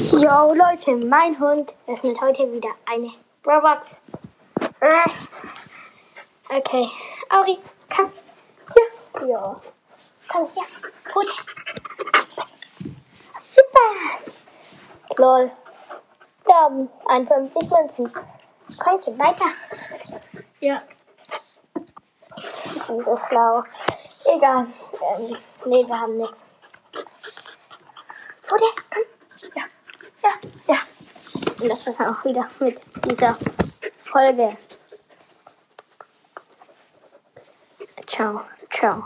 Yo Leute, mein Hund öffnet heute wieder eine Robot. Okay, Auri, komm. Hier. Ja. Komm hier. Futter. Super. Lol. Wir haben 51 Münzen. Könnte weiter. Ja. Sie ist so schlau. Egal. Ähm, nee, wir haben nichts. Futter, komm. Und das war's auch wieder mit dieser Folge. Ciao. Ciao.